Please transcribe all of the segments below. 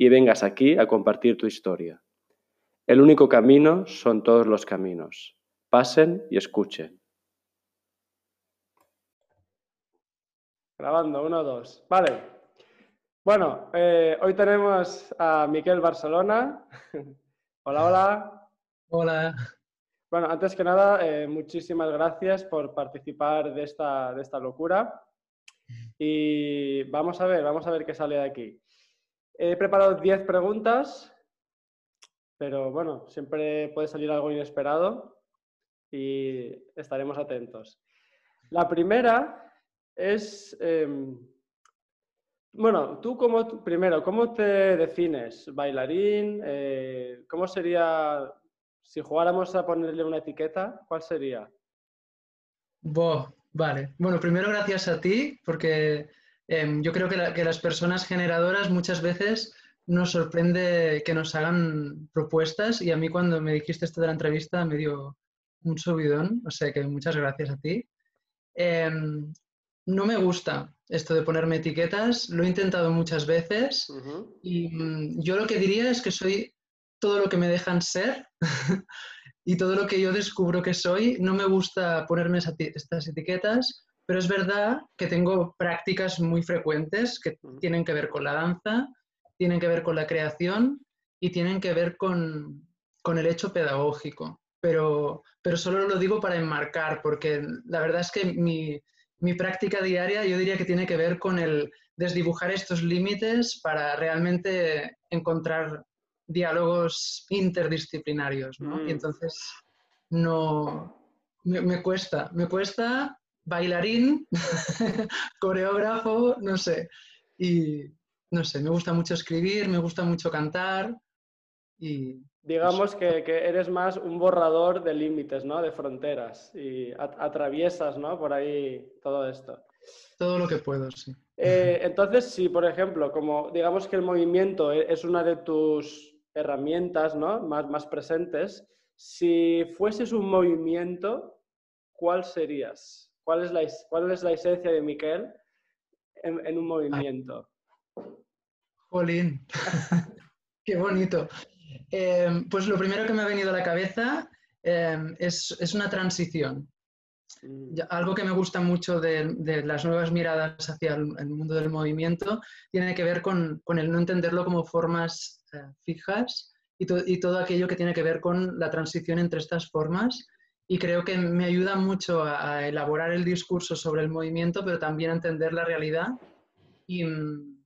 y vengas aquí a compartir tu historia. El único camino son todos los caminos. Pasen y escuchen. Grabando, uno, dos. Vale. Bueno, eh, hoy tenemos a Miquel Barcelona. hola, hola. Hola. Bueno, antes que nada, eh, muchísimas gracias por participar de esta, de esta locura. Y vamos a ver, vamos a ver qué sale de aquí. He preparado 10 preguntas, pero bueno, siempre puede salir algo inesperado y estaremos atentos. La primera es... Em, bueno, tú como, primero, ¿cómo te defines? ¿Bailarín? Eh, ¿Cómo sería, si jugáramos a ponerle una etiqueta, cuál sería? vale. Bueno, primero gracias a ti, porque em, yo creo que, que, las personas generadoras muchas veces nos sorprende que nos hagan propuestas y a mí cuando me dijiste esto de la entrevista me dio un subidón, o sea que muchas gracias a ti. Em, no me gusta esto de ponerme etiquetas, lo he intentado muchas veces y mm, yo lo que diría es que soy todo lo que me dejan ser y todo lo que yo descubro que soy. No me gusta ponerme estas etiquetas, pero es verdad que tengo prácticas muy frecuentes que tienen que ver con la danza, tienen que ver con la creación y tienen que ver con, con el hecho pedagógico. Pero, pero solo lo digo para enmarcar, porque la verdad es que mi, mi práctica diaria yo diría que tiene que ver con el desdibujar estos límites para realmente encontrar diálogos interdisciplinarios, ¿no? Y mm. entonces no me, cuesta, me cuesta bailarín, coreógrafo, no sé. Y no sé, me gusta mucho escribir, me gusta mucho cantar y Digamos que, eres más un borrador de límites, ¿no? De fronteras y atraviesas, ¿no? Por ahí todo esto. Todo lo que puedo, sí. Eh, entonces, si por ejemplo, como digamos que el movimiento e, es una de tus herramientas, ¿no? Más, más presentes, si fueses un movimiento, ¿cuál serías? ¿Cuál es la, cuál es la esencia de Miquel en, un movimiento? Jolín, qué bonito. Em, pues lo primero que me ha venido a la cabeza em, es, una transición. Mm. algo que me gusta mucho de, las nuevas miradas hacia el, mundo del movimiento tiene que ver con, el no entenderlo como formas eh, fijas y, todo aquello que tiene que ver con la transición entre estas formas. Y creo que me ayuda mucho a, elaborar el discurso sobre el movimiento, pero también a entender la realidad. Y, mm,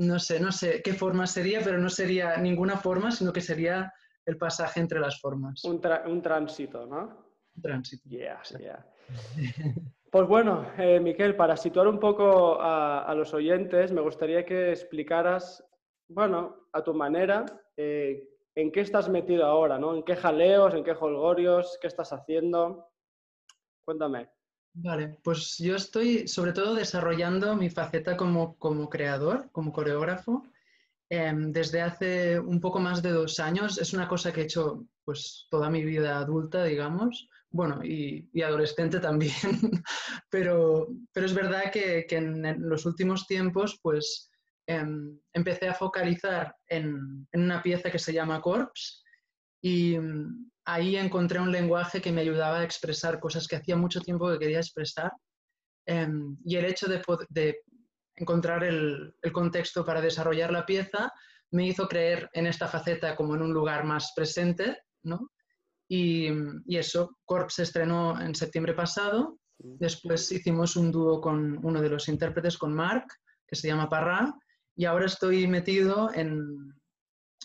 no sé, no sé qué forma sería, pero no sería ninguna forma, sino que sería el pasaje entre las formas. Un, tránsito, ¿no? Un tránsito. Yeah, yeah. Pues bueno, eh, Miquel, para situar un poco a, los oyentes, me gustaría que explicaras, bueno, a tu manera, eh, en qué estás metido ahora, ¿no? En qué jaleos, en qué holgorios, qué estás haciendo. Cuéntame. Vale, pues yo estoy sobre todo desarrollando mi faceta como, creador, como coreógrafo, em, desde hace un poco más de dos años. Es una cosa que he hecho pues toda mi vida adulta, digamos, bueno, y, adolescente también, pero, pero es verdad que, en, los últimos tiempos pues em, empecé a focalizar en, en, una pieza que se llama Corps y ahí encontré un lenguaje que me ayudaba a expresar cosas que hacía mucho tiempo que quería expresar. Em, y el hecho de, encontrar el, contexto para desarrollar la pieza me hizo creer en esta faceta como en un lugar más presente, ¿no? Y, eso, Corp se estrenó en septiembre pasado, después hicimos un dúo con uno de los intérpretes, con Mark, que se llama Parra, y ahora estoy metido en,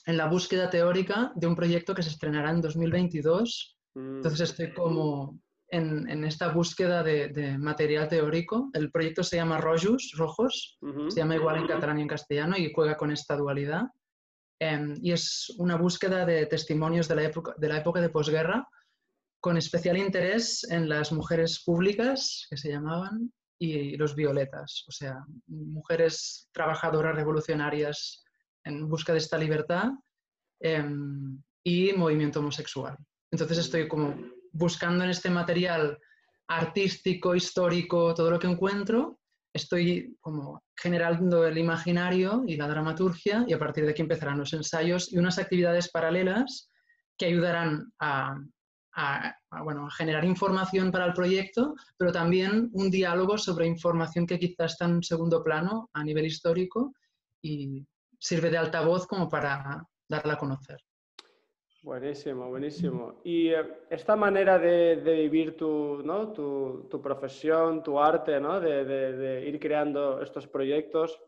en la búsqueda teórica de un proyecto que se estrenará en 2022. Mm. Entonces estoy como en, esta búsqueda de, material teórico. El proyecto se llama Rojos, Rojos, se llama igual en catalán y en castellano y juega con esta dualidad. em, y es una búsqueda de testimonios de la época de, la época de posguerra, con especial interés en las mujeres públicas, que se llamaban, y los violetas, o sea, mujeres trabajadoras revolucionarias en busca de esta libertad em, y movimiento homosexual. Entonces estoy como buscando en este material artístico, histórico, todo lo que encuentro, estoy como generando el imaginario y la dramaturgia y a partir de aquí empezarán los ensayos y unas actividades paralelas que ayudarán a, bueno, a generar información para el proyecto, pero también un diálogo sobre información que quizás está en segundo plano a nivel histórico y sirve de altavoz como para darla a conocer. Buenísimo, buenísimo. Y eh, esta manera de, vivir tu, ¿no? tu, tu, profesión, tu arte, ¿no? de, ir creando estos proyectos,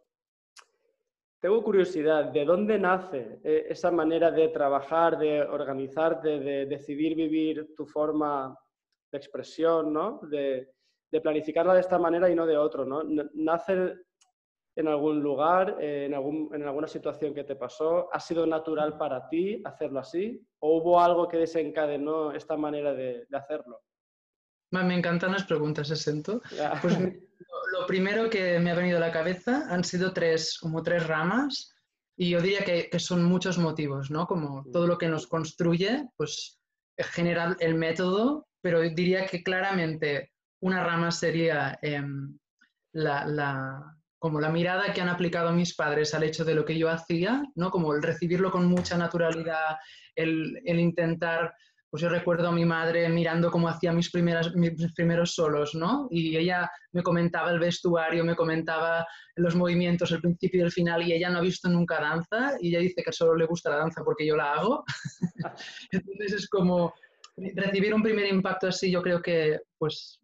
tengo curiosidad, ¿de dónde nace eh, esa manera de trabajar, de organizarte, de decidir vivir tu forma de expresión, ¿no? de, planificarla de esta manera y no de otro? ¿no? ¿Nace en algún lugar, eh, en, algún, en alguna situación que te pasó? ¿Ha sido natural para ti hacerlo así? ¿O hubo algo que desencadenó esta manera de, hacerlo? Me encantan las preguntas, Sento. Pues lo primero que me ha venido a la cabeza han sido tres, como tres ramas y yo diría que, que son muchos motivos, ¿no? Como mm. todo lo que nos construye, pues genera el método, pero diría que claramente una rama sería em, la, la, como la mirada que han aplicado mis padres al hecho de lo que yo hacía, ¿no? Como el recibirlo con mucha naturalidad, el, intentar, pues yo recuerdo a mi madre mirando cómo hacía mis, primeras, mis primeros solos, ¿no? Y ella me comentaba el vestuario, me comentaba los movimientos, el principio y el final, y ella no ha visto nunca danza, y ella dice que solo le gusta la danza porque yo la hago. Entonces es como recibir un primer impacto así, yo creo que, pues,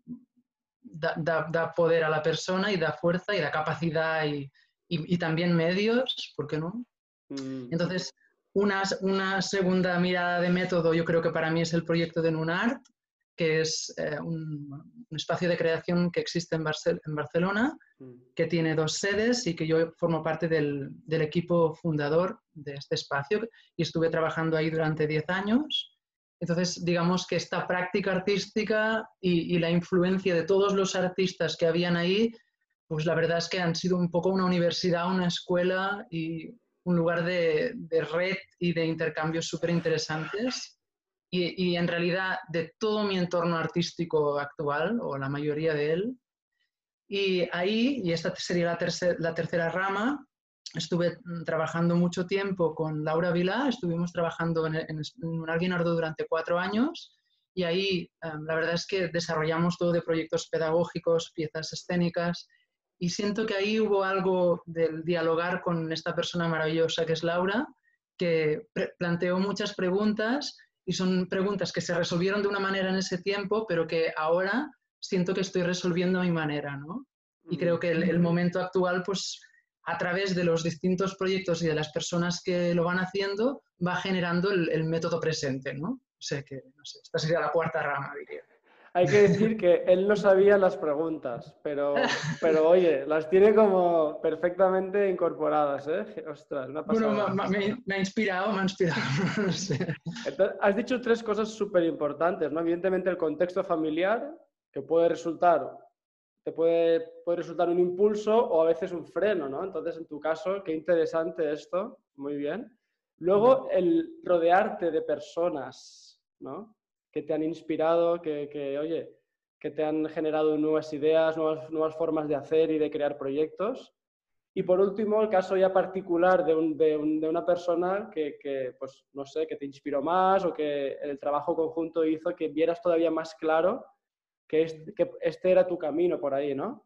da, poder a la persona y da fuerza y da capacidad y, y, también medios, ¿por qué no? Mm. Entonces, una, una, segunda mirada de método yo creo que para mí es el proyecto de Nunart, que es eh, un, un, espacio de creación que existe en, en Barcelona, mm. que tiene dos sedes y que yo formo parte del, del, equipo fundador de este espacio y estuve trabajando ahí durante 10 años. Entonces, digamos que esta práctica artística y, la influencia de todos los artistas que habían ahí, pues la verdad es que han sido un poco una universidad, una escuela y un lugar de, red y de intercambios súper interesantes. Y, en realidad de todo mi entorno artístico actual, o la mayoría de él. Y ahí, y esta sería la, la tercera rama, estuve trabajando mucho tiempo con Laura Vilá, estuvimos trabajando en, en, un Arguinardo durante cuatro años y ahí em, la verdad es que desarrollamos todo de proyectos pedagógicos, piezas escénicas y siento que ahí hubo algo del dialogar con esta persona maravillosa que es Laura, que planteó muchas preguntas y son preguntas que se resolvieron de una manera en ese tiempo, pero que ahora siento que estoy resolviendo a mi manera, ¿no? Y creo que el, el momento actual pues a través de los distintos proyectos y de las personas que lo van haciendo, va generando el, método presente, ¿no? O sea que, no sé, esta sería la cuarta rama, diría. Hay que decir que él no sabía las preguntas, pero, pero oye, las tiene como perfectamente incorporadas, ¿eh? Ostras, una Bueno, me, ha inspirado, me ha inspirado, no sé. has dicho tres cosas súper importantes, ¿no? Evidentemente el contexto familiar, que puede resultar te puede, puede resultar un impulso o a veces un freno, ¿no? Entonces, en tu caso, qué interesante esto, muy bien. Luego, el rodearte de personas, ¿no? Que te han inspirado, que, que oye, que te han generado nuevas ideas, nuevas, nuevas, formas de hacer y de crear proyectos. Y por último, el caso ya particular de, un, de, de una persona que, que, pues, no sé, que te inspiró más o que el trabajo conjunto hizo que vieras todavía más claro que este, que este era tu camino por ahí, ¿no?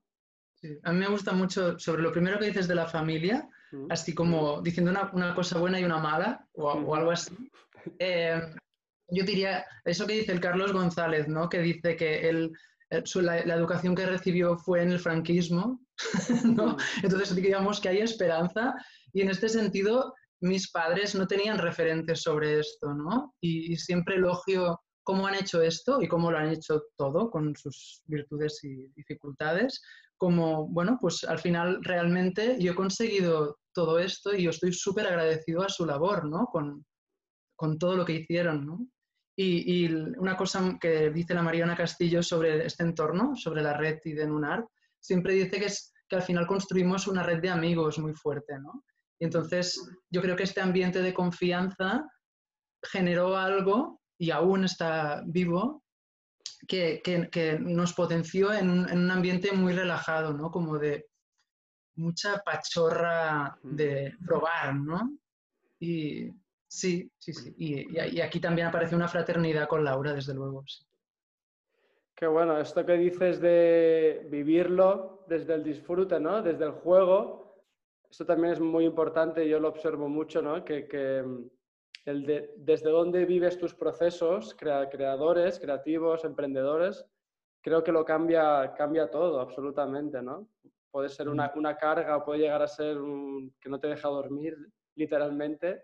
Sí. A mí me gusta mucho sobre lo primero que dices de la familia, mm. así como diciendo una, una, cosa buena y una mala, o, o algo así. Eh, yo diría, eso que dice el Carlos González, ¿no? Que dice que él, eh, la, la, educación que recibió fue en el franquismo, ¿no? Entonces digamos que hay esperanza y en este sentido mis padres no tenían referentes sobre esto, ¿no? Y, y siempre elogio cómo han hecho esto y cómo lo han hecho todo con sus virtudes y dificultades, como, bueno, pues al final realmente yo he conseguido todo esto y yo estoy súper agradecido a su labor, ¿no? Con, con todo lo que hicieron, ¿no? Y, y, una cosa que dice la Mariana Castillo sobre este entorno, sobre la red y de Nunar, siempre dice que, es, que al final construimos una red de amigos muy fuerte, ¿no? Y entonces yo creo que este ambiente de confianza generó algo y aún está vivo que, que, que nos potenció en un, en un, ambiente muy relajado, ¿no? Como de mucha pachorra de probar, ¿no? Y sí, sí, sí. Y, y, aquí también aparece una fraternidad con Laura, desde luego. Sí. Qué bueno, esto que dices de vivirlo desde el disfrute, ¿no? Desde el juego, esto también es muy importante, yo lo observo mucho, ¿no? Que, que el de, desde dónde vives tus procesos, crea, creadores, creativos, emprendedores, creo que lo cambia, cambia todo, absolutamente, ¿no? Puede ser una, una carga o puede llegar a ser un, que no te deja dormir, literalmente,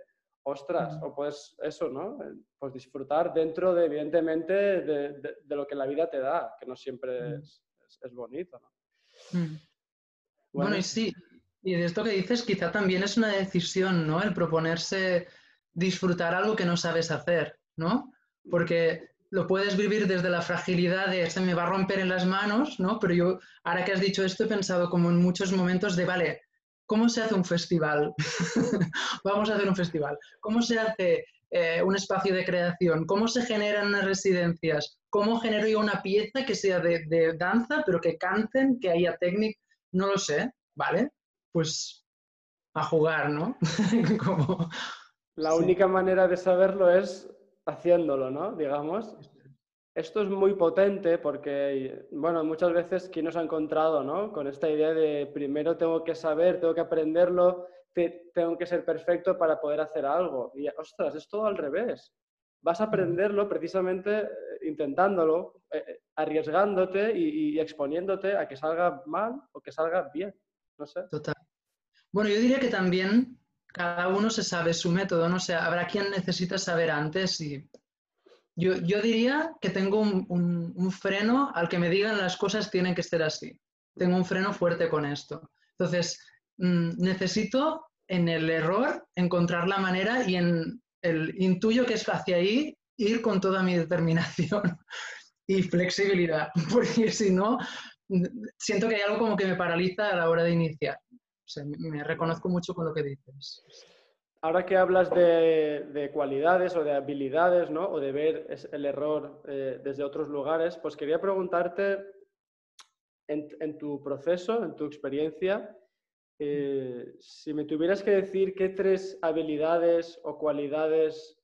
ostras, o puedes eso, ¿no? Pues disfrutar dentro de, evidentemente, de, de, de, lo que la vida te da, que no siempre es, es, es bonito, ¿no? Bueno, bueno, y sí, y de esto que dices, quizá también es una decisión, ¿no? El proponerse disfrutar algo que no sabes hacer, ¿no? Porque lo puedes vivir desde la fragilidad de se me va a romper en las manos, ¿no? Pero yo, ahora que has dicho esto, he pensado como en muchos momentos de, vale, ¿cómo se hace un festival? Vamos a hacer un festival. ¿Cómo se hace eh, un espacio de creación? ¿Cómo se generan unas residencias? ¿Cómo genero yo una pieza que sea de, de danza, pero que canten, que haya técnica? No lo sé, ¿vale? Pues a jugar, ¿no? como, la sí. única manera de saberlo es haciéndolo, ¿no? Digamos. Esto es muy potente porque, bueno, muchas veces quien nos ha encontrado, ¿no? Con esta idea de primero tengo que saber, tengo que aprenderlo, te, tengo que ser perfecto para poder hacer algo. Y, ostras, es todo al revés. Vas a aprenderlo precisamente eh, intentándolo, eh, arriesgándote y, y, exponiéndote a que salga mal o que salga bien. No sé. Total. Bueno, yo diría que también cada uno se sabe su método, no sé, habrá quien necesita saber antes y yo, diría que tengo un, freno al que me digan las cosas tienen que ser así. Tengo un freno fuerte con esto. Entonces, mmm, necesito en el error encontrar la manera y en el intuyo que es hacia ahí ir con toda mi determinación y flexibilidad, porque si no, siento que hay algo como que me paraliza a la hora de iniciar me reconozco mucho con lo que dices. Ahora que hablas de, de cualidades o de habilidades, ¿no? O de ver el error eh, desde otros lugares, pues quería preguntarte, en, tu proceso, en tu experiencia, eh, si me tuvieras que decir qué tres habilidades o cualidades,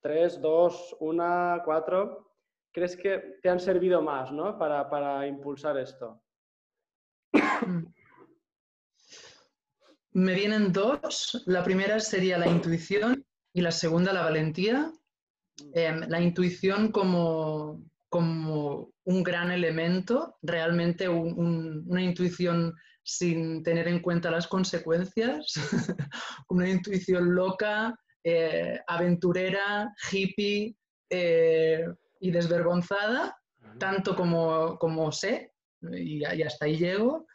tres, dos, una, cuatro, crees que te han servido más ¿no? para, para impulsar esto? Me vienen dos. La primera sería la intuición y la segunda la valentía. Eh, la intuición como, como, un gran elemento, realmente un, un, una intuición sin tener en cuenta las consecuencias, una intuición loca, eh, aventurera, hippie eh, y desvergonzada, tanto como, como sé, y, y hasta ahí llego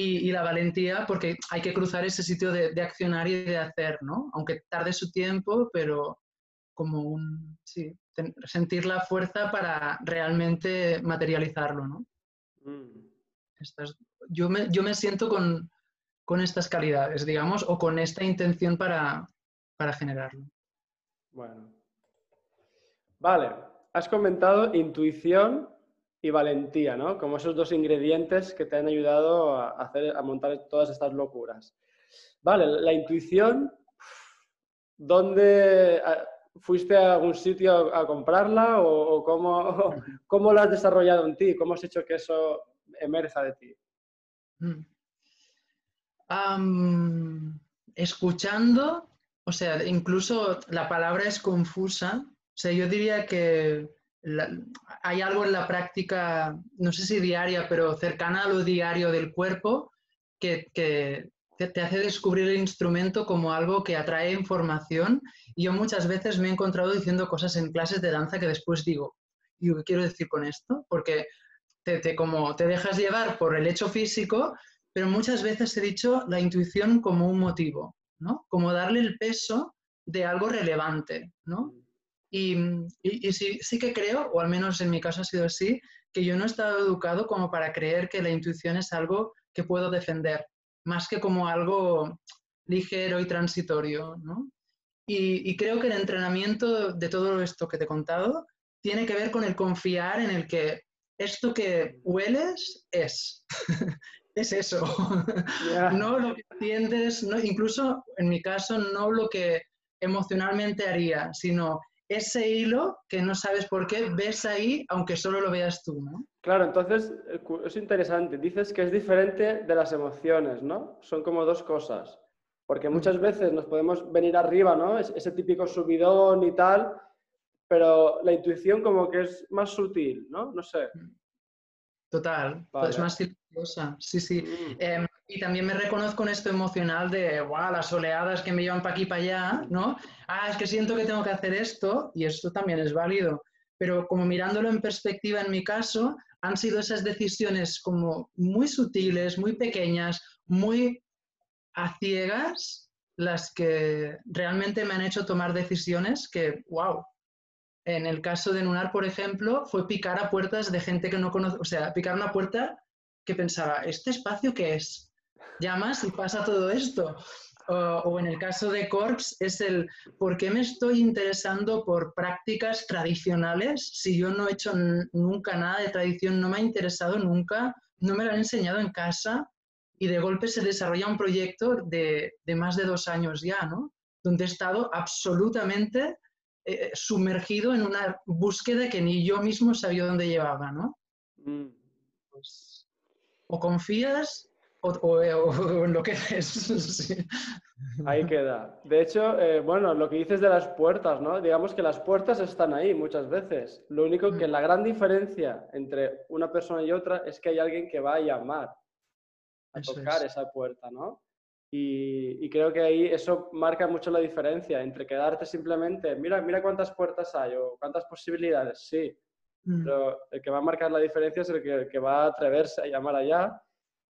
y, y, la valentía porque hay que cruzar ese sitio de, de, accionar y de hacer, ¿no? Aunque tarde su tiempo, pero como un, sí, ten, sentir la fuerza para realmente materializarlo, ¿no? Mm. Estas, yo, me, yo me siento con, con estas calidades, digamos, o con esta intención para, para generarlo. Bueno. Vale, has comentado intuición y valentía, ¿no? Como esos dos ingredientes que te han ayudado a, hacer, a montar todas estas locuras. Vale, la intuición, ¿dónde fuiste a algún sitio a, comprarla o, cómo, cómo la has desarrollado en ti? ¿Cómo has hecho que eso emerja de ti? Um, escuchando, o sea, incluso la palabra es confusa. O sea, yo diría que hay algo en la práctica, no sé si diaria, pero cercana a lo diario del cuerpo, que, te, hace descubrir el instrumento como algo que atrae información. Yo muchas veces me he encontrado diciendo cosas en clases de danza que después digo, ¿y qué quiero decir con esto? Porque te, te, como te dejas llevar por el hecho físico, pero muchas veces he dicho la intuición como un motivo. ¿no? Como darle el peso de algo relevante, ¿no? Y, y, sí, sí, que creo, o al menos en mi caso ha sido así, que yo no he estado educado como para creer que la intuición es algo que puedo defender, más que como algo ligero y transitorio, ¿no? Y, y creo que el entrenamiento de todo esto que te he contado tiene que ver con el confiar en el que esto que hueles es. es eso. no lo que sientes, no, incluso en mi caso, no lo que emocionalmente haría, sino ese hilo que no sabes por qué ves ahí, aunque solo lo veas tú, ¿no? Claro, entonces eh, es interesante. Dices que es diferente de las emociones, ¿no? Son como dos cosas. Porque muchas veces nos podemos venir arriba, ¿no? Ese típico subidón y tal, pero la intuición como que es más sutil, ¿no? No sé. Total, es más silenciosa, sí, sí. Mm. Em, y también me reconozco en esto emocional de, wow, las oleadas que me llevan para aquí para allá, ¿no? Ah, es que siento que tengo que hacer esto y esto también es válido. Pero como mirándolo en perspectiva en mi caso, han sido esas decisiones como muy sutiles, muy pequeñas, muy a ciegas, las que realmente me han hecho tomar decisiones que, wow, en el caso de Nunar, por ejemplo, fue picar a puertas de gente que no conoce, o sea, picar una puerta que pensaba, ¿este espacio qué es? Llamas y pasa todo esto. O, en el caso de Corps es el, ¿por qué me estoy interesando por prácticas tradicionales si yo no he hecho nunca nada de tradición, no me ha interesado nunca, no me lo han enseñado en casa y de golpe se desarrolla un proyecto de, de más de dos años ya, ¿no? Donde he estado absolutamente eh, sumergido en una búsqueda que ni yo mismo sabía dónde llevaba, ¿no? Mm. Pues, o confías o, en lo que es. Ahí queda. De hecho, eh, bueno, lo que dices de las puertas, ¿no? Digamos que las puertas están ahí muchas veces. Lo único que mm. la gran diferencia entre una persona y otra es que hay alguien que va a llamar, a tocar esa puerta, ¿no? Y, creo que ahí eso marca mucho la diferencia entre quedarte simplemente, mira, mira cuántas puertas hay o cuántas posibilidades, sí. Mm. Pero el que va a marcar la diferencia es el que, va a atreverse a llamar allá.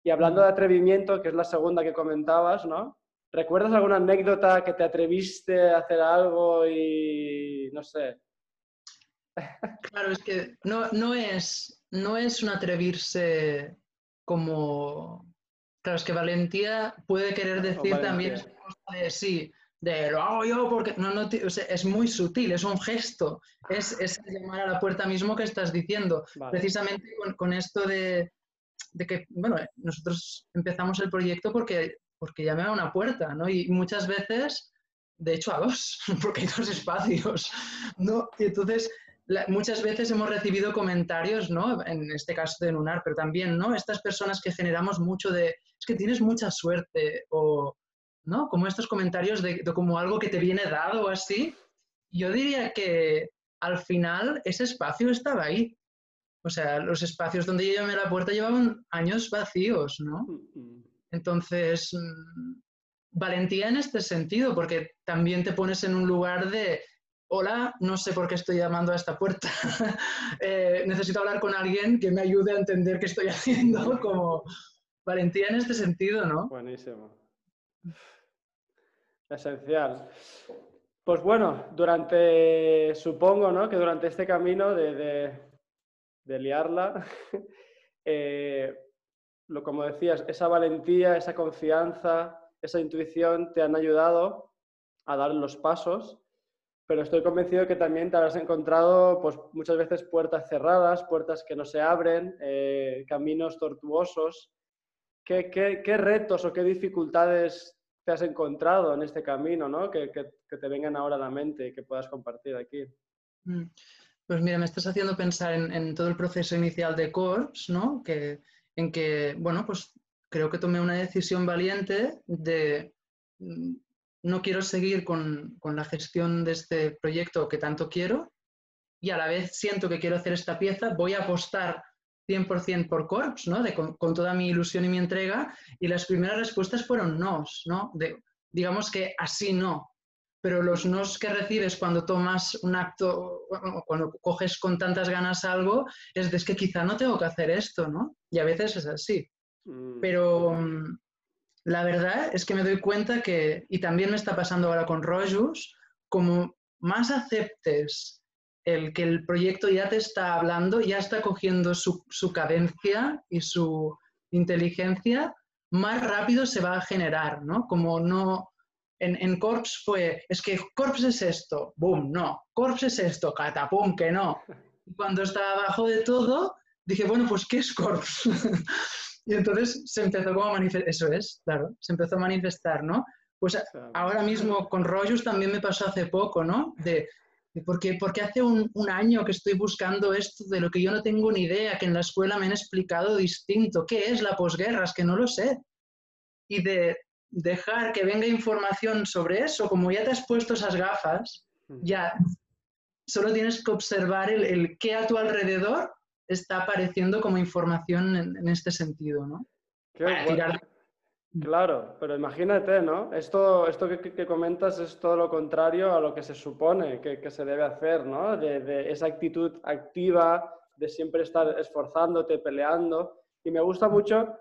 Y hablando de atrevimiento, que es la segunda que comentabas, ¿no? ¿Recuerdas alguna anécdota que te atreviste a hacer algo y no sé? Claro, es que no, no, es, no es un atreverse como Claro, es que valentía puede querer decir también de sí, de lo hago yo porque no, no es muy sutil, es un gesto, es, es, llamar a la puerta mismo que estás diciendo. Precisamente con, con esto de, de, que, bueno, nosotros empezamos el proyecto porque, porque llamé a una puerta, ¿no? Y muchas veces, de hecho a dos, porque hay dos espacios, ¿no? Y entonces muchas veces hemos recibido comentarios, ¿no? En este caso de Lunar, pero también, ¿no? Estas personas que generamos mucho de, es que tienes mucha suerte, o, ¿no? Como estos comentarios de, como algo que te viene dado o así. Yo diría que al final ese espacio estaba ahí. O sea, los espacios donde yo llamé a la puerta llevaban años vacíos, ¿no? Entonces, mm, valentía en este sentido, porque también te pones en un lugar de hola, no sé por qué estoy llamando a esta puerta. Eh, necesito hablar con alguien que me ayude a entender qué estoy haciendo, como valentía en este sentido, ¿no? Buenísimo. Esencial. Pues bueno, durante, supongo, ¿no? Que durante este camino de, de, liarla, eh, lo como decías, esa valentía, esa confianza, esa intuición te han ayudado a dar los pasos pero estoy convencido que también te habrás encontrado pues, muchas veces puertas cerradas, puertas que no se abren, eh, caminos tortuosos. ¿Qué, ¿Qué, retos o qué dificultades te has encontrado en este camino ¿no? que, que, te vengan ahora a la mente y que puedas compartir aquí? Mm. Pues mira, me estás haciendo pensar en, todo el proceso inicial de Corps, ¿no? que, en que, bueno, pues creo que tomé una decisión valiente de mm, no quiero seguir con, la gestión de este proyecto que tanto quiero y a la vez siento que quiero hacer esta pieza, voy a apostar 100% por Corps, ¿no? con, toda mi ilusión y mi entrega, y las primeras respuestas fueron ¿no? De, digamos que así no, pero los nos que recibes cuando tomas un acto, cuando coges con tantas ganas algo, es de es que quizá no tengo que hacer esto, ¿no? Y a veces es así. Mm. Pero la verdad es que me doy cuenta que, y también me está pasando ahora con Rojus, como más aceptes el que el proyecto ya te está hablando, ya está cogiendo su, su cadencia y su inteligencia, más rápido se va a generar, ¿no? Como no, en, en, Corps fue, es que Corps es esto, boom, no, Corps es esto, catapum, que no. Y cuando estaba abajo de todo, dije, bueno, pues ¿qué es Corps? y entonces se empezó como a manifestar, eso es, claro, se empezó a manifestar, ¿no? Pues ahora mismo con Rojus también me pasó hace poco, ¿no? De, porque, porque hace un, un, año que estoy buscando esto de lo que yo no tengo ni idea, que en la escuela me han explicado distinto. ¿Qué es la posguerra? Es que no lo sé. Y de dejar que venga información sobre eso, como ya te has puesto esas gafas, ya solo tienes que observar el, el qué a tu alrededor está apareciendo como información en, en este sentido, ¿no? Para tirar Claro, pero imagínate, ¿no? Esto, esto que, que, comentas es todo lo contrario a lo que se supone que, que se debe hacer, ¿no? De, de, esa actitud activa, de siempre estar esforzándote, peleando. Y me gusta mucho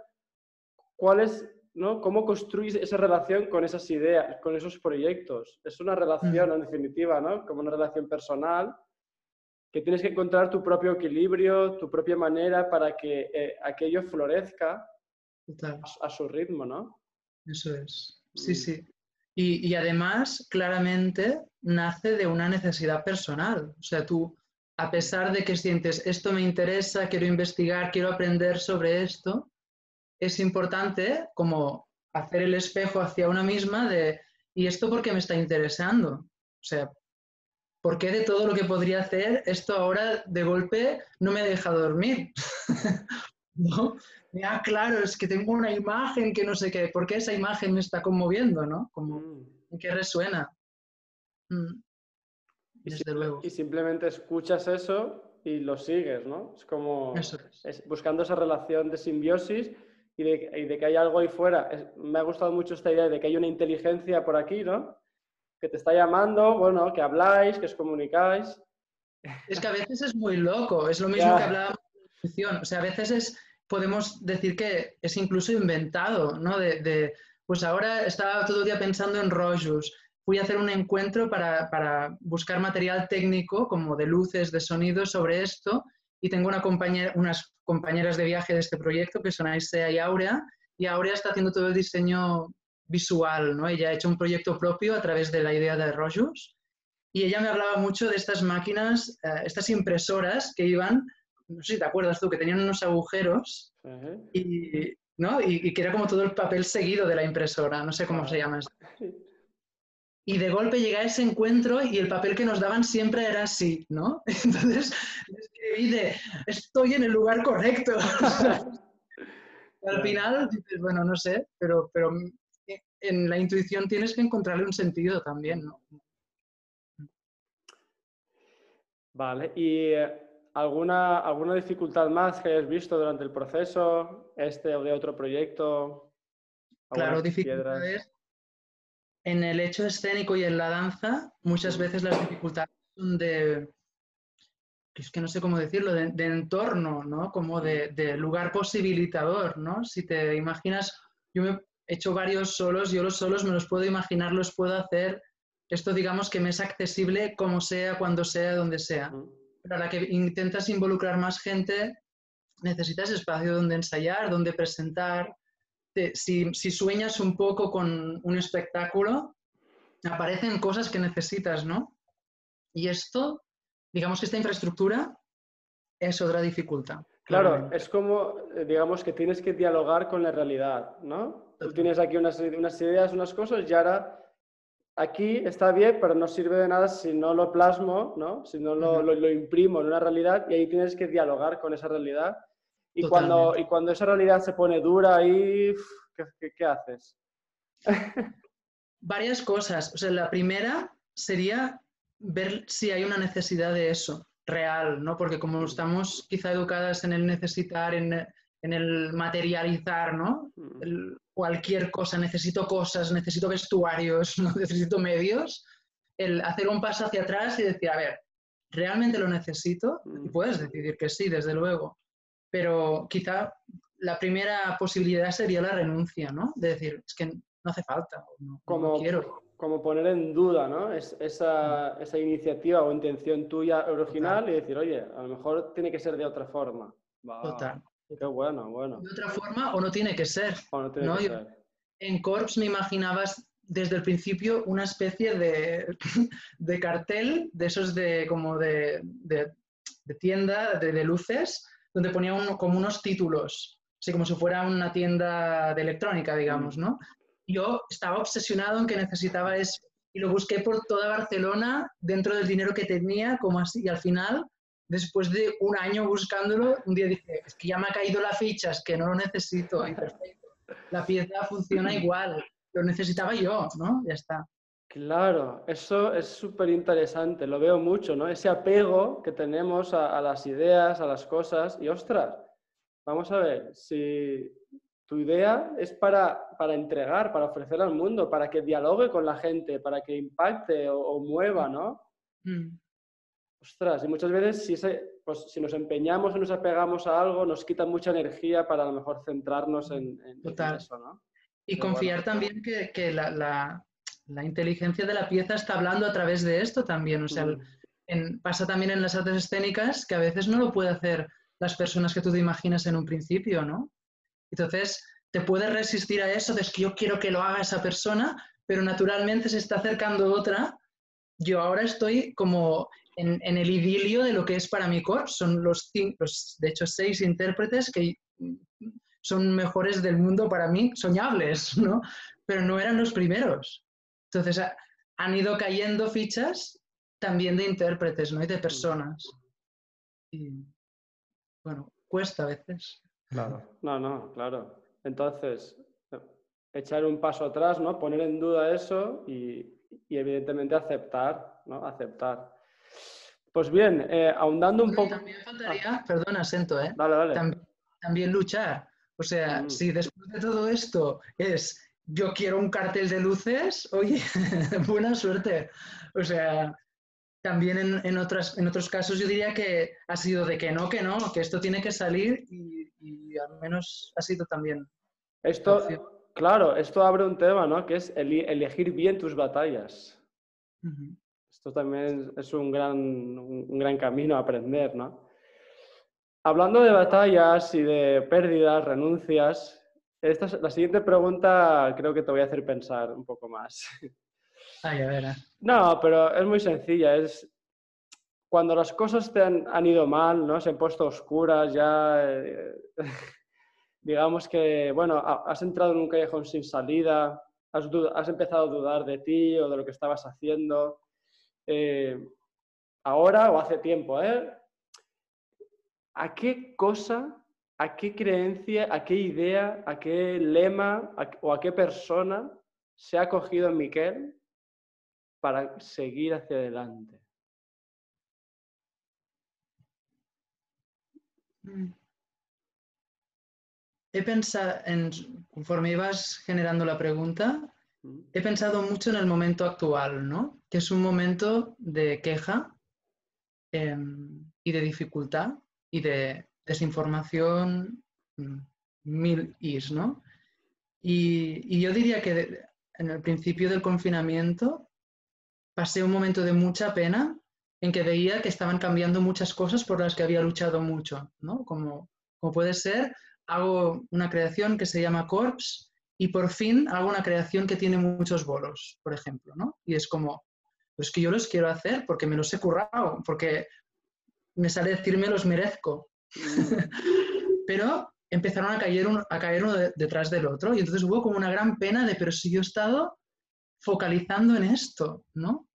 cuál es, ¿no? Cómo construís esa relación con esas ideas, con esos proyectos. Es una relación, en definitiva, ¿no? Como una relación personal, que tienes que encontrar tu propio equilibrio, tu propia manera para que eh, aquello florezca a, a, su ritmo, ¿no? Eso es. Sí, mm. sí. Y, y, además, claramente, nace de una necesidad personal. O sea, tú, a pesar de que sientes, esto me interesa, quiero investigar, quiero aprender sobre esto, es importante como hacer el espejo hacia una misma de, ¿y esto por qué me está interesando? O sea, ¿por qué de todo lo que podría hacer, esto ahora de golpe no me deja dormir? ¿No? ah, claro, es que tengo una imagen que no sé qué, ¿por qué esa imagen me está conmoviendo, no? Como, mm. ¿en qué resuena? Mm. Desde y, luego. Y simplemente escuchas eso y lo sigues, ¿no? Es como eso es. Es, buscando esa relación de simbiosis y de, y de que hay algo ahí fuera. Es, me ha gustado mucho esta idea de que hay una inteligencia por aquí, ¿no? Que te está llamando, bueno, que habláis, que os comunicáis. Es que a veces es muy loco, es lo mismo yeah. que hablábamos de la O sea, a veces es podemos decir que es incluso inventado, ¿no? De, de, pues ahora estaba todo el día pensando en Rojus, fui a hacer un encuentro para, para, buscar material técnico, como de luces, de sonidos sobre esto, y tengo una compañera, unas compañeras de viaje de este proyecto, que son Aisea y Aurea, y Aurea está haciendo todo el diseño visual, ¿no? Ella ha hecho un proyecto propio a través de la idea de Rojus, y ella me hablaba mucho de estas máquinas, uh, estas impresoras que iban no sé si te acuerdas tú, que tenían unos agujeros uh -huh. y, ¿no? Y, y, que era como todo el papel seguido de la impresora, no sé cómo se llama eso. Y de golpe llega ese encuentro y el papel que nos daban siempre era así, ¿no? Entonces escribí de, estoy en el lugar correcto. al final dices, bueno, no sé, pero, pero en la intuición tienes que encontrarle un sentido también, ¿no? Vale, y ¿Alguna, ¿Alguna dificultad más que hayas visto durante el proceso, este o de otro proyecto? Claro, dificultades. En el hecho escénico y en la danza, muchas veces las dificultades son de, es que no sé cómo decirlo, de, de entorno, ¿no? Como de, de, lugar posibilitador, ¿no? Si te imaginas, yo me he hecho varios solos, yo los solos me los puedo imaginar, los puedo hacer. Esto digamos que me es accesible como sea, cuando sea, donde sea. Mm para la que intentas involucrar más gente, necesitas espacio donde ensayar, donde presentar. Si, si, sueñas un poco con un espectáculo, aparecen cosas que necesitas, ¿no? Y esto, digamos que esta infraestructura es otra dificultad. Claro, es como, eh, digamos, que tienes que dialogar con la realidad, ¿no? Tú tienes aquí unas, unas ideas, unas cosas y ahora aquí está bien, pero no sirve de nada si no lo plasmo, ¿no? si no lo, lo, lo, imprimo en una realidad y ahí tienes que dialogar con esa realidad. Y, cuando, y cuando esa realidad se pone dura, ahí, ¿qué, qué, qué haces? Varias cosas. O sea, la primera sería ver si hay una necesidad de eso, real, ¿no? Porque como estamos quizá educadas en el necesitar, en, en el materializar, ¿no? Mm. El, cualquier cosa, necesito cosas, necesito vestuarios, ¿no? necesito medios, el hacer un paso hacia atrás y decir, a ver, ¿realmente lo necesito? Y mm. puedes decidir que sí, desde luego, pero quizá la primera posibilidad sería la renuncia, ¿no? De decir, es que no hace falta, no, como, quiero. Como poner en duda, ¿no? Es, esa, esa, iniciativa o intención tuya original y decir, oye, a lo mejor tiene que ser de otra forma. Total. Qué bueno, bueno. De otra forma o no tiene que ser. No tiene que ser. En Corps me imaginabas desde el principio una especie de, de cartel, de esos de como de, de, tienda, de, luces, donde ponía como unos títulos, así como si fuera una tienda de electrónica, digamos, mm. ¿no? Yo estaba obsesionado en que necesitaba eso y lo busqué por toda Barcelona dentro del dinero que tenía, como así, y al final, después de un año buscándolo, un día dije, es que ya me ha caído la ficha, es que no lo necesito, y perfecto. La pieza funciona igual, lo necesitaba yo, ¿no? Ya está. Claro, eso es súper interesante, lo veo mucho, ¿no? Ese apego que tenemos a, las ideas, a las cosas, y ostras, vamos a ver, si tu idea es para, para entregar, para ofrecer al mundo, para que dialogue con la gente, para que impacte o, mueva, ¿no? Mm. Ostras, y muchas veces si, pues, si nos empeñamos o nos apegamos a algo, nos quita mucha energía para a lo mejor centrarnos en, en eso, ¿no? Y confiar también que, que la, la, la, inteligencia de la pieza está hablando a través de esto también. O sea, mm. en, pasa también en las artes escénicas que a veces no lo puede hacer las personas que tú te imaginas en un principio, ¿no? Entonces, te puedes resistir a eso, de que yo quiero que lo haga esa persona, pero naturalmente se está acercando otra. Yo ahora estoy como en, en el idilio de lo que es para mi core. Son los, los, de hecho, seis intérpretes que son mejores del mundo para mí, soñables, ¿no? Pero no eran los primeros. Entonces han ido cayendo fichas también de intérpretes, ¿no? Y de personas. Y bueno, cuesta a veces. Claro, no, no, claro. Entonces, echar un paso atrás, ¿no? Poner en duda eso y, evidentemente aceptar, ¿no? Aceptar. Pues bien, eh, ahondando un poco... También faltaría, perdona, Sento, ¿eh? Dale, dale. también luchar. O sea, mm. si después de todo esto es yo quiero un cartel de luces, oye, buena suerte. O sea, también en, en, otras, en otros casos yo diría que ha sido de que no, que no, que esto tiene que salir y, al menos ha sido también. Esto, claro, esto abre un tema, ¿no? Que es elegir bien tus batallas. Esto también es un gran, un gran camino a aprender, ¿no? Hablando de batallas y de pérdidas, renuncias, esta, la siguiente pregunta creo que te voy a hacer pensar un poco más. Ay, a ver. No, pero es muy sencilla. Es cuando las cosas te han, ido mal, ¿no? Se han puesto oscuras, ya. Eh, digamos que, bueno, has entrado en un callejón sin salida, has, has, empezado a dudar de ti o de lo que estabas haciendo. Eh, ahora o hace tiempo, ¿eh? ¿a qué cosa, a qué creencia, a qué idea, a qué lema o a qué persona se ha acogido Miquel para seguir hacia adelante? Mm. He pensado, en, conforme ibas generando la pregunta, mm. he pensado mucho en el momento actual, ¿no? Que es un momento de queja em, y de dificultad y de desinformación mm, mil is, ¿no? Y, yo diría que en el principio del confinamiento pasé un momento de mucha pena en que veía que estaban cambiando muchas cosas por las que había luchado mucho, ¿no? Como, como puede ser, hago una creación que se llama Corps y por fin hago una creación que tiene muchos bolos, por ejemplo, ¿no? Y es como, pues que yo los quiero hacer porque me los he currado, porque me sale decirme los merezco. pero empezaron a caer, uno, a caer uno detrás del otro y entonces hubo como una gran pena de, pero si yo he estado focalizando en esto, ¿no?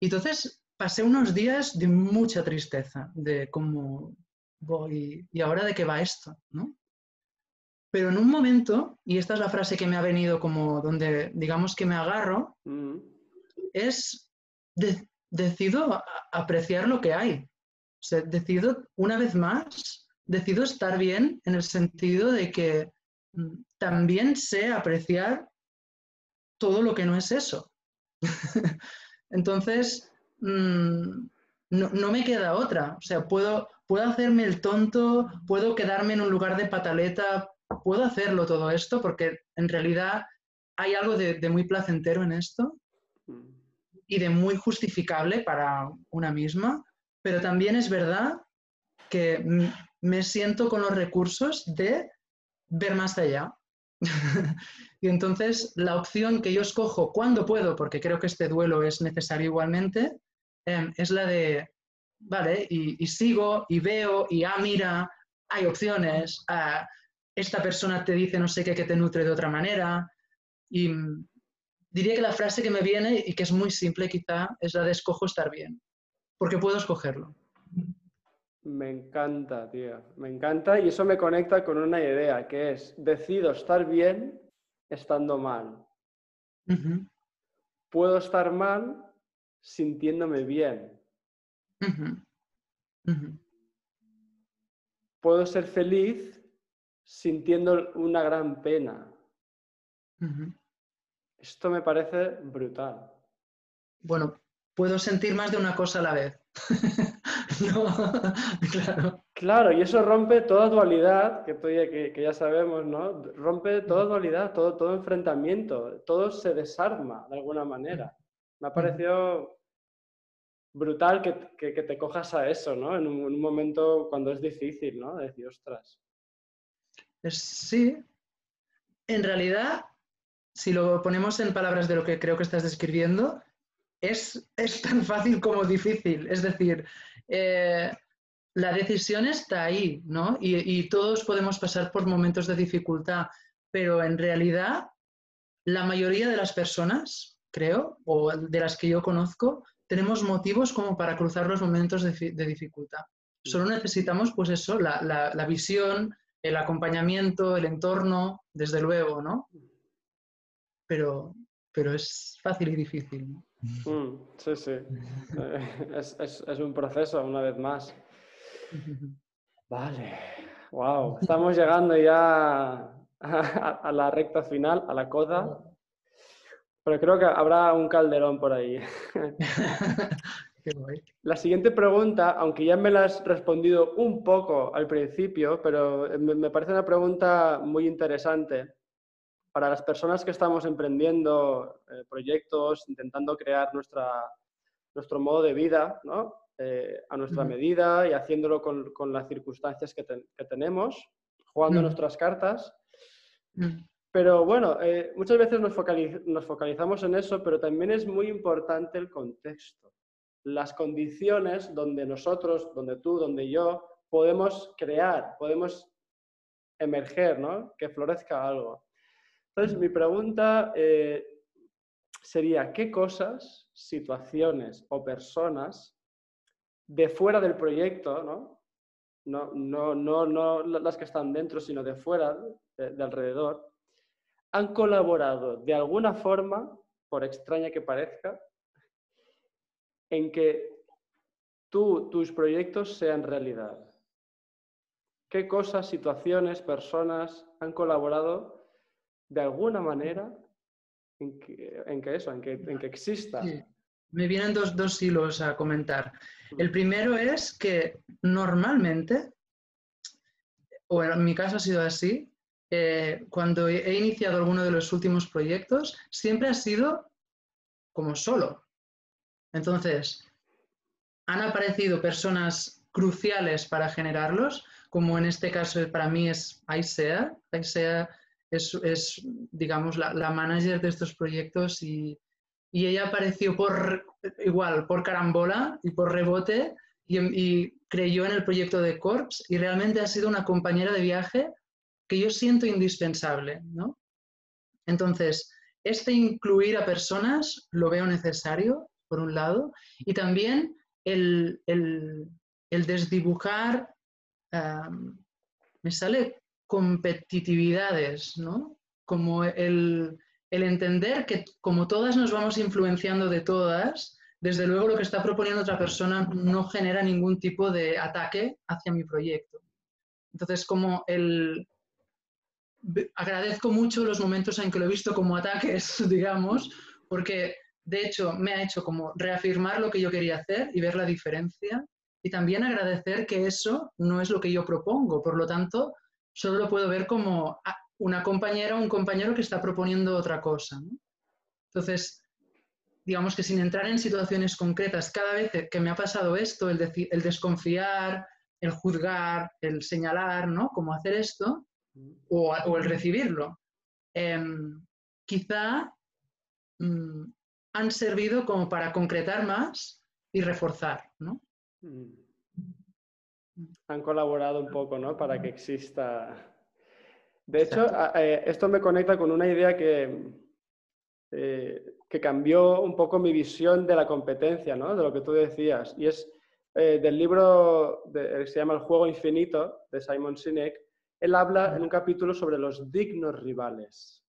Y entonces pasé unos días de mucha tristeza, de cómo voy, y ahora de qué va esto, ¿no? Pero en un momento, y esta es la frase que me ha venido como donde digamos que me agarro, mm. es decido apreciar lo que hay decido, una vez más, decido estar bien en el sentido de que mm, también sé apreciar todo lo que no es eso. Entonces, mm, no, me queda otra. O sea, puedo, puedo hacerme el tonto, puedo quedarme en un lugar de pataleta, puedo hacerlo todo esto porque en realidad hay algo de, muy placentero en esto mm. y de muy justificable para una misma, pero también es verdad que me siento con los recursos de ver más allá. y entonces la opción que yo escojo cuando puedo, porque creo que este duelo es necesario igualmente, em, es la de, vale, y, sigo y veo y, ah, mira, hay opciones, ah, esta persona te dice no sé qué que te nutre de otra manera. Y mm, diría que la frase que me viene y que es muy simple quizá es la de escojo estar bien, porque puedo escogerlo. Me encanta, tío, me encanta y eso me conecta con una idea que es, decido estar bien estando mal. Puedo estar mal sintiéndome bien. Puedo ser feliz sintiendo una gran pena. Esto me parece brutal. Bueno, puedo sentir más de una cosa a la vez. claro. Claro, y eso rompe toda dualidad, que, que, ya sabemos, ¿no? Rompe toda dualidad, todo, todo enfrentamiento, todo se desarma de alguna manera. Me ha parecido brutal que, te cojas a eso, ¿no? En un, momento cuando es difícil, ¿no? decir, ostras, Sí, en realidad, si lo ponemos en palabras de lo que creo que estás describiendo, es, tan fácil como difícil. Es decir, eh, la decisión está ahí, ¿no? Y, todos podemos pasar por momentos de dificultad, pero en realidad la mayoría de las personas, creo, o de las que yo conozco, tenemos motivos como para cruzar los momentos de, dificultad. Solo necesitamos, pues eso, la, la visión, el acompañamiento, el entorno, desde luego, ¿no? Pero, pero es fácil y difícil. Mm, sí, sí. Eh, es, un proceso, una vez más. Vale. Wow. Estamos llegando ya a, la recta final, a la coda. Pero creo que habrá un calderón por ahí. La siguiente pregunta, aunque ya me la has respondido un poco al principio, pero me parece una pregunta muy interesante para las personas que estamos emprendiendo eh, proyectos, intentando crear nuestra, nuestro modo de vida ¿no? Eh, a nuestra medida y haciéndolo con, con las circunstancias que, que tenemos, jugando nuestras cartas. Pero bueno, eh, muchas veces nos, nos focalizamos en eso, pero también es muy importante el contexto las condiciones donde nosotros, donde tú, donde yo, podemos crear, podemos emerger, ¿no? Que florezca algo. Entonces, mi pregunta eh, sería, ¿qué cosas, situaciones o personas de fuera del proyecto, ¿no? No, no, no, las que están dentro, sino de fuera, de alrededor, han colaborado de alguna forma, por extraña que parezca, en que tú, tus proyectos sean realidad. ¿Qué cosas, situaciones, personas han colaborado de alguna manera en que, eso, en que, en que exista? Me vienen dos, dos hilos a comentar. Mm. El primero es que normalmente, o en mi caso ha sido así, eh, cuando he iniciado alguno de los últimos proyectos, siempre ha sido como solo. Entonces, han aparecido personas cruciales para generarlos, como en este caso para mí es Aisea. Aisea es, digamos, la, manager de estos proyectos y, ella apareció por, igual, por carambola y por rebote y, creyó en el proyecto de Corps y realmente ha sido una compañera de viaje que yo siento indispensable, Entonces, este incluir a personas lo veo necesario por un lado, y también el, desdibujar, me sale competitividades, ¿no? Como el, entender que como todas nos vamos influenciando de todas, desde luego lo que está proponiendo otra persona no genera ningún tipo de ataque hacia mi proyecto. Entonces, como el... Agradezco mucho los momentos en que lo he visto como ataques, digamos, porque de hecho, me ha hecho como reafirmar lo que yo quería hacer y ver la diferencia y también agradecer que eso no es lo que yo propongo. Por lo tanto, solo lo puedo ver como una compañera o un compañero que está proponiendo otra cosa. Entonces, digamos que sin entrar en situaciones concretas, cada vez que me ha pasado esto, el, el desconfiar, el juzgar, el señalar, ¿no? Cómo hacer esto, o, el recibirlo, em, quizá mm, han servido como para concretar más y reforzar, ¿no? Mm. Han colaborado un poco, ¿no? Para que exista. De hecho, eh, esto me conecta con una idea que, eh, que cambió un poco mi visión de la competencia, ¿no? De lo que tú decías. Y es eh, del libro que se llama El juego infinito de Simon Sinek. Él habla en un capítulo sobre los dignos rivales.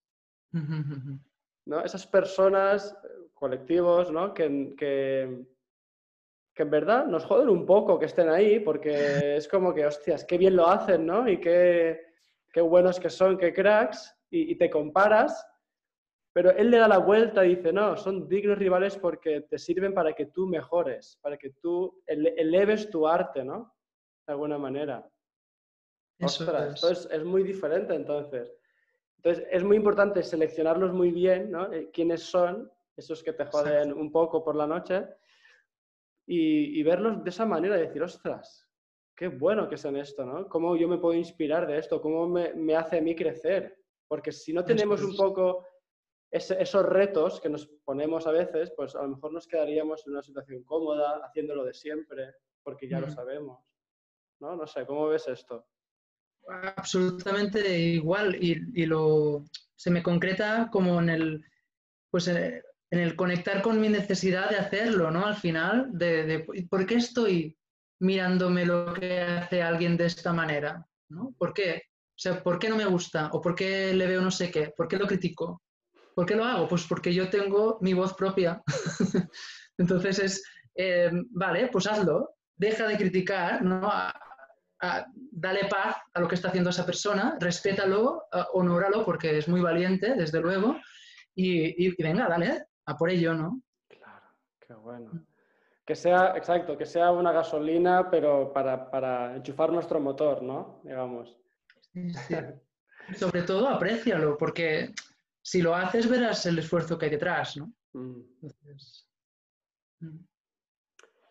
¿no? Esas personas, colectivos, ¿no? que, que que en verdad nos joden un poco que estén ahí, porque es como que, hostias, qué bien lo hacen, ¿no? Y qué, qué buenos que son, qué cracks, y, te comparas, pero él le da la vuelta y dice, no, son dignos rivales porque te sirven para que tú mejores, para que tú eleves tu arte, ¿no? De alguna manera. Ostras, entonces es muy diferente entonces. Entonces es muy importante seleccionarlos muy bien, ¿no? Eh, quiénes son esos que te joden un poco por la noche y, verlos de esa manera, decir, ostras, qué bueno que es en esto, ¿no? ¿Cómo yo me puedo inspirar de esto? ¿Cómo me, hace a mí crecer? Porque si no tenemos un poco esos retos que nos ponemos a veces, pues a lo mejor nos quedaríamos en una situación cómoda, haciéndolo de siempre, porque ya lo sabemos. ¿No? No sé, ¿cómo ves esto? Absolutamente igual y, lo, se me concreta como en el, pues eh, en el conectar con mi necesidad de hacerlo, ¿no? Al final, de, ¿por qué estoy mirándome lo que hace alguien de esta manera? ¿no? ¿Por qué? O sea, ¿por qué no me gusta? ¿O por qué le veo no sé qué? ¿Por qué lo critico? ¿Por qué lo hago? Pues porque yo tengo mi voz propia. Entonces es, eh, vale, pues hazlo. Deja de criticar, ¿no? dale paz a lo que está haciendo esa persona, respétalo, honóralo porque es muy valiente, desde luego, y, y venga, dale, a por ello, ¿no? Claro, qué bueno. Que sea, exacto, que sea una gasolina, pero para, enchufar nuestro motor, ¿no? Digamos. Sobre todo, aprécialo, porque si lo haces, verás el esfuerzo que hay detrás, ¿no? Mm. Mm.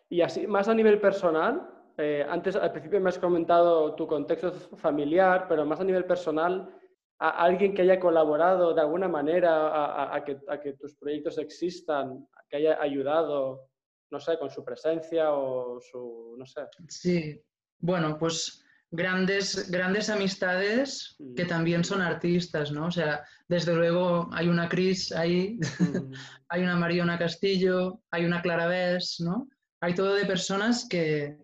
Y así, más a nivel personal, eh, antes al principio me has comentado tu contexto familiar, pero más a nivel personal, a alguien que haya colaborado de alguna manera a, que, tus proyectos existan, que haya ayudado, no sé, con su presencia o su, no sé. Sí, bueno, pues grandes, grandes amistades que mm. también son artistas, ¿no? O sea, desde luego hay una Cris ahí, mm. hay una Mariona Castillo, hay una Clara Bess, ¿no? Hay todo de personas que,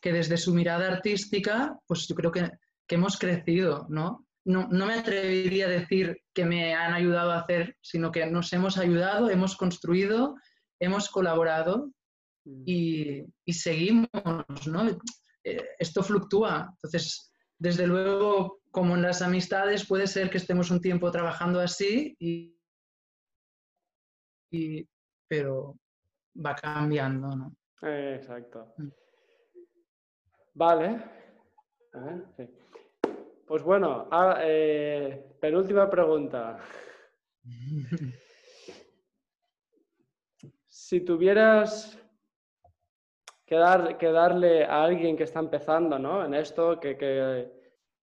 que desde su mirada artística, pues yo creo que, que hemos crecido, ¿no? No, me atrevería a decir que me han ayudado a hacer, sino que nos hemos ayudado, hemos construido, hemos colaborado mm. y, seguimos, ¿no? Eh, esto fluctúa. Entonces, desde luego, como en las amistades, puede ser que estemos un tiempo trabajando así, y, pero va cambiando, ¿no? exacto. Mm. Vale. Pues bueno, eh, penúltima pregunta. si tuvieras que, darle a alguien que está empezando ¿no? en esto, que,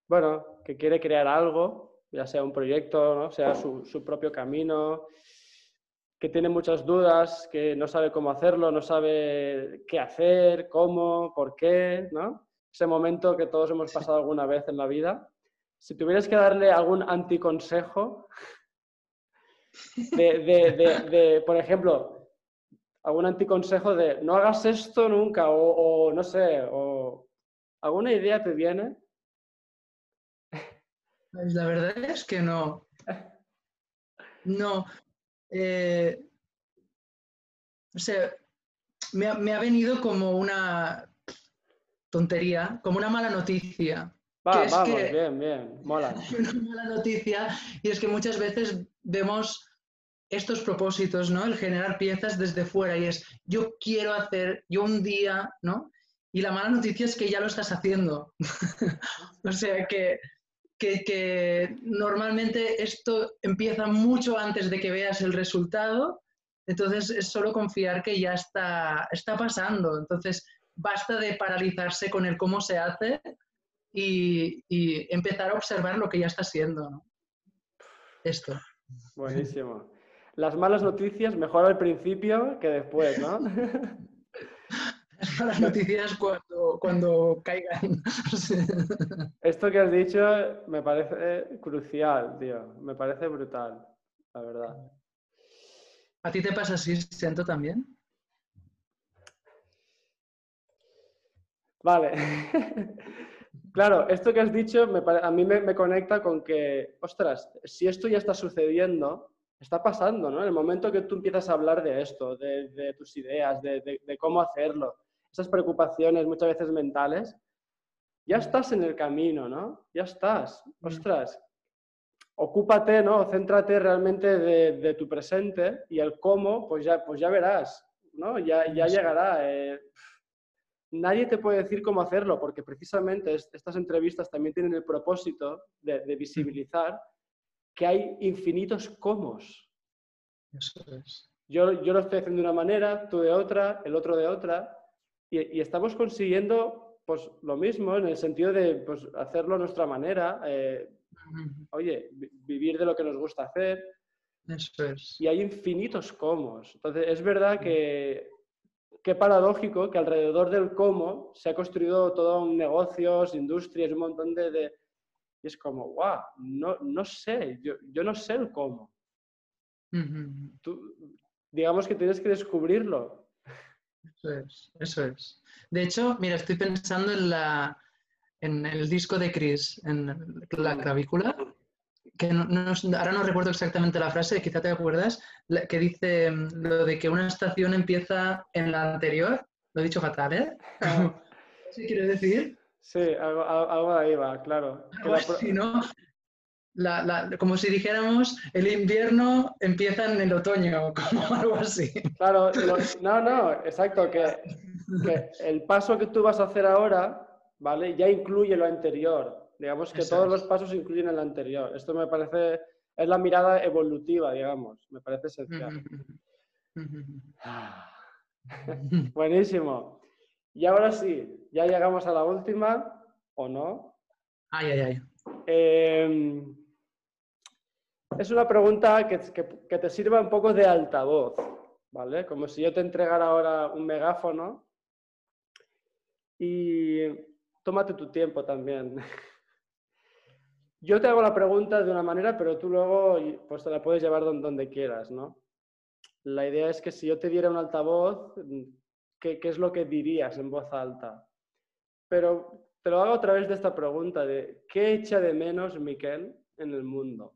bueno, que quiere crear algo, ya sea un proyecto, ¿no? sea su, su propio camino, que tiene muchas dudas, que no sabe cómo hacerlo, no sabe qué hacer, cómo, por qué, ¿no? Ese momento que todos hemos pasado alguna vez en la vida si tuvieras que darle algún anticonsejo, de, por ejemplo, algún anticonsejo de no hagas esto nunca, o, no sé, o alguna idea te viene. Pues la verdad es que no. No. Eh, o sea, me me ha venido como una tontería, como una mala noticia vamos, bien, bien, mola. Una mala noticia y es que muchas veces vemos estos propósitos, ¿no? El generar piezas desde fuera y es, yo quiero hacer, yo un día, ¿no? Y la mala noticia es que ya lo estás haciendo. o sea que, que, normalmente esto empieza mucho antes de que veas el resultado, entonces es solo confiar que ya está, está pasando. Entonces basta de paralizarse con el cómo se hace y, empezar a observar lo que ya está haciendo. Esto. Buenísimo. Las malas noticias mejor al principio que después, ¿no? Las noticias cuando, cuando caigan. Esto que has dicho me parece crucial, tío. Me parece brutal, la verdad. ¿A ti te pasa así, siento también? Vale. claro, esto que has dicho a mí me, conecta con que, ostras, si esto ya está sucediendo, está pasando, ¿no? En el momento que tú empiezas a hablar de esto, de, tus ideas, de, cómo hacerlo, esas preocupaciones muchas veces mentales, ya estás en el camino, ¿no? Ya estás. Mm. Ostras, ocúpate, ¿no? Céntrate realmente de, tu presente y el cómo, pues ya, pues ya verás, ¿no? Ya, ya llegará. Eh, nadie te puede decir cómo hacerlo, porque precisamente estas entrevistas también tienen el propósito de, visibilizar que hay infinitos cómo. Eso es. Yo, yo lo estoy haciendo de una manera, tú de otra, el otro de otra, y, estamos consiguiendo pues, lo mismo en el sentido de pues, hacerlo a nuestra manera. Eh, oye, vivir de lo que nos gusta hacer. Eso es. Y hay infinitos cómo. Entonces, es verdad que qué paradójico que alrededor del cómo se ha construido todo un negocios, industrias, un montón de... Y es como, guau, no, no sé, yo, yo no sé el cómo. Tú, digamos que tienes que descubrirlo. Eso es, eso es. De hecho, mira, estoy pensando en, la, en el disco de Chris, en la clavícula, que ahora no recuerdo exactamente la frase, quizá te acuerdas, que dice mm, lo de que una estación empieza en la anterior. Lo he dicho fatal, ¿eh? ¿Qué quiere decir? Sí, algo, ahí va, claro. ¿no? como si dijéramos, el invierno empieza en el otoño, como algo así. Claro, no, no, exacto, que, que el paso que tú vas a hacer ahora, ¿vale? Ya incluye lo anterior. Digamos que todos los pasos incluyen el anterior. Esto me parece, es la mirada evolutiva, digamos, me parece esencial. Buenísimo. Y ahora sí, ya llegamos a la última, ¿o no? Ay, ay, ay. Em, es una pregunta que, que, te sirva un poco de altavoz, ¿vale? Como si yo te entregara ahora un megáfono y tómate tu tiempo también. Yo te hago la pregunta de una manera, pero tú luego pues, te la puedes llevar donde, quieras, ¿no? La idea es que si yo te diera un altavoz, ¿qué, ¿qué, es lo que dirías en voz alta? Pero te lo hago a través de esta pregunta de ¿qué echa de menos Miquel en el mundo?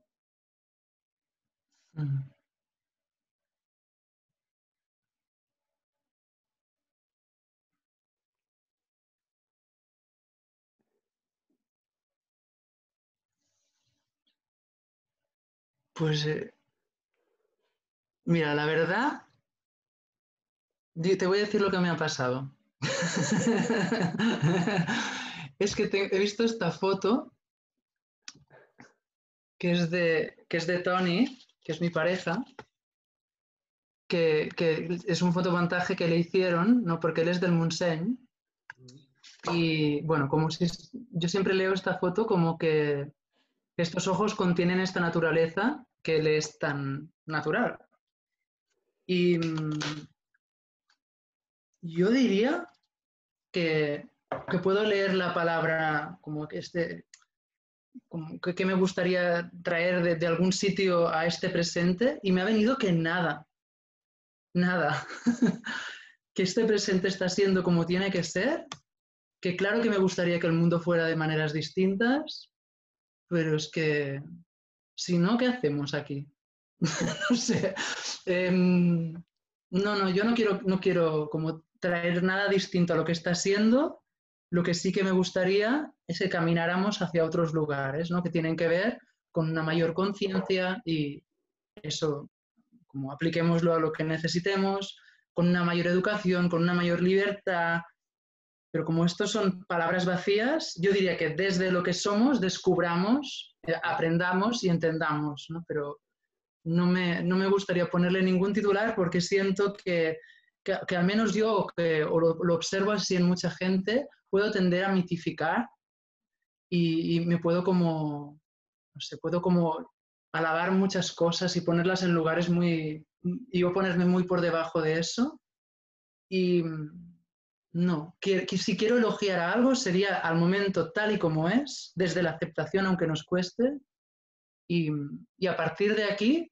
Pues, eh, mira, la verdad, te voy a decir lo que me ha pasado. es que he visto esta foto que es, de, que es de Tony, que es mi pareja, que, es un fotomontaje que le hicieron, ¿no? porque él es del Montseny. Y bueno, como si yo siempre leo esta foto como que estos ojos contienen esta naturaleza que le es tan natural. Y mm, yo diría que, puedo leer la palabra como que este que, me gustaría traer de, algún sitio a este presente y me ha venido que nada, nada. que este presente está siendo como tiene que ser, que claro que me gustaría que el mundo fuera de maneras distintas, pero es que, si no, ¿qué hacemos aquí? no sé. Em, no, no, yo no quiero, no quiero como traer nada distinto a lo que está siendo. Lo que sí que me gustaría es que camináramos hacia otros lugares, ¿no? Que tienen que ver con una mayor conciencia y eso, como apliquémoslo a lo que necesitemos, con una mayor educación, con una mayor libertad, Pero como estos son palabras vacías, yo diría que desde lo que somos descubramos, eh, aprendamos y entendamos, ¿no? Pero no me, no me gustaría ponerle ningún titular porque siento que, que, al menos yo, que, o lo, observo así en mucha gente, puedo tender a mitificar y, y me puedo como, no sé, puedo como alabar muchas cosas y ponerlas en lugares muy, y yo ponerme muy por debajo de eso. Y no, que, si quiero elogiar a algo sería al momento tal y como es, desde la aceptación aunque nos cueste, y, a partir de aquí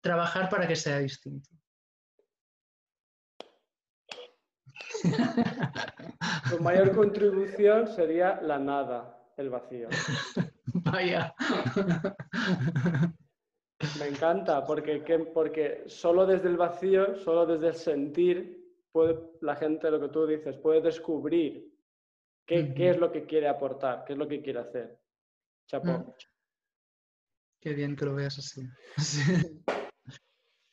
trabajar para que sea distinto. Tu mayor contribución sería la nada, el vacío. Vaya. Me encanta, porque, porque solo desde el vacío, solo desde el sentir, puede, la gente, lo que tú dices, puede descubrir qué, qué, es lo que quiere aportar, qué es lo que quiere hacer. Chapo. Mm. Qué bien que lo veas así.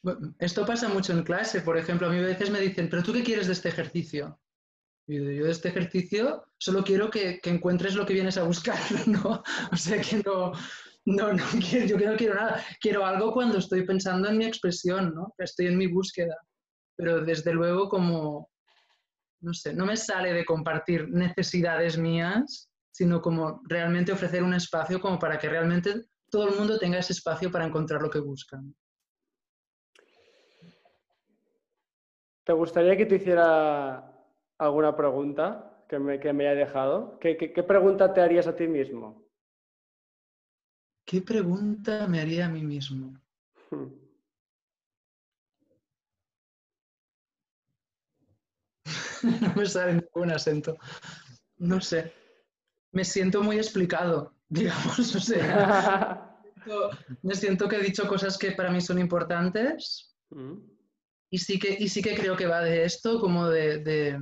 Esto pasa mucho en clase, por ejemplo, a mí a veces me dicen, pero tú qué quieres de este ejercicio? Y yo de este ejercicio solo quiero que, que encuentres lo que vienes a buscar, ¿no? O sea, que no, no, no quiero, yo no quiero nada. Quiero algo cuando estoy pensando en mi expresión, ¿no? Estoy en mi búsqueda pero desde luego como, no sé, no me sale de compartir necesidades mías, sino como realmente ofrecer un espacio como para que realmente todo el mundo tenga ese espacio para encontrar lo que buscan. ¿Te gustaría que te hiciera alguna pregunta que me, que me haya dejado? ¿Qué, qué pregunta te harías a ti mismo? ¿Qué pregunta me haría a mí mismo? Hmm. no me sale ningún acento. No sé. Me siento muy explicado, digamos. O sea, me siento que he dicho cosas que para mí son importantes. Mm. Y sí, que, y sí que creo que va de esto, como de,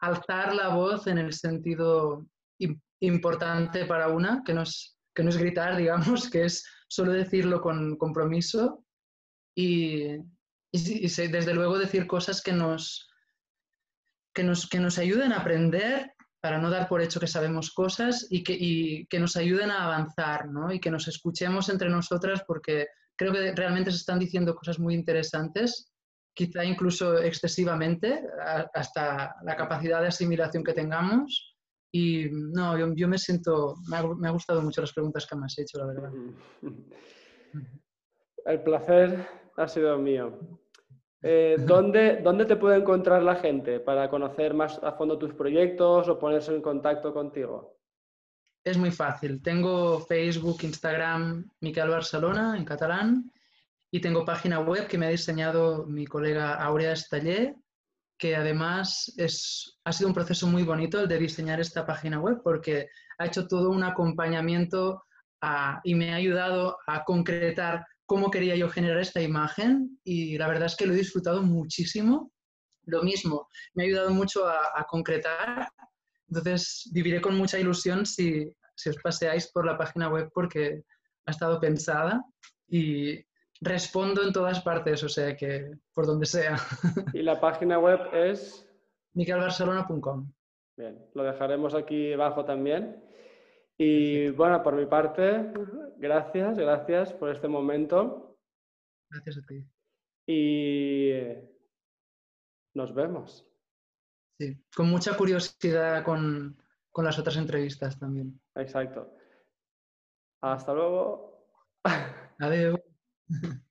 alzar la voz en el sentido importante para una, que no, es, que no es gritar, digamos, que es solo decirlo con compromiso y, y desde luego decir cosas que nos, que nos, que nos ayuden a aprender para no dar por hecho que sabemos cosas y que, que nos ayuden a avanzar ¿no? y que nos escuchemos entre nosotras porque creo que realmente se están diciendo cosas muy interesantes, quizá incluso excesivamente, hasta la capacidad de asimilación que tengamos. Y no, yo, yo me siento, me ha, me ha, gustado mucho las preguntas que me has hecho, la verdad. El placer ha sido mío. Eh, ¿dónde, ¿Dónde te puede encontrar la gente para conocer más a fondo tus proyectos o ponerse en contacto contigo? Es muy fácil. Tengo Facebook, Instagram, Miquel Barcelona en catalán y tengo página web que me ha diseñado mi colega Aurea Estallé, que además es, ha sido un proceso muy bonito el de diseñar esta página web porque ha hecho todo un acompañamiento y me ha ayudado a concretar cómo quería yo generar esta imagen y la verdad es que lo he disfrutado muchísimo. Lo mismo, me ha ayudado mucho a, concretar. Entonces, viviré con mucha ilusión si, si os paseáis por la página web porque ha estado pensada y respondo en todas partes, o sea que por donde sea. ¿Y la página web es? miquelbarcelona.com. Bien, lo dejaremos aquí abajo también. Y bueno, por mi parte, gracias, gracias por este momento. Gracias a ti. Y nos vemos. Sí, con mucha curiosidad con, con las otras entrevistas también. Exacto. Hasta luego. Adiós.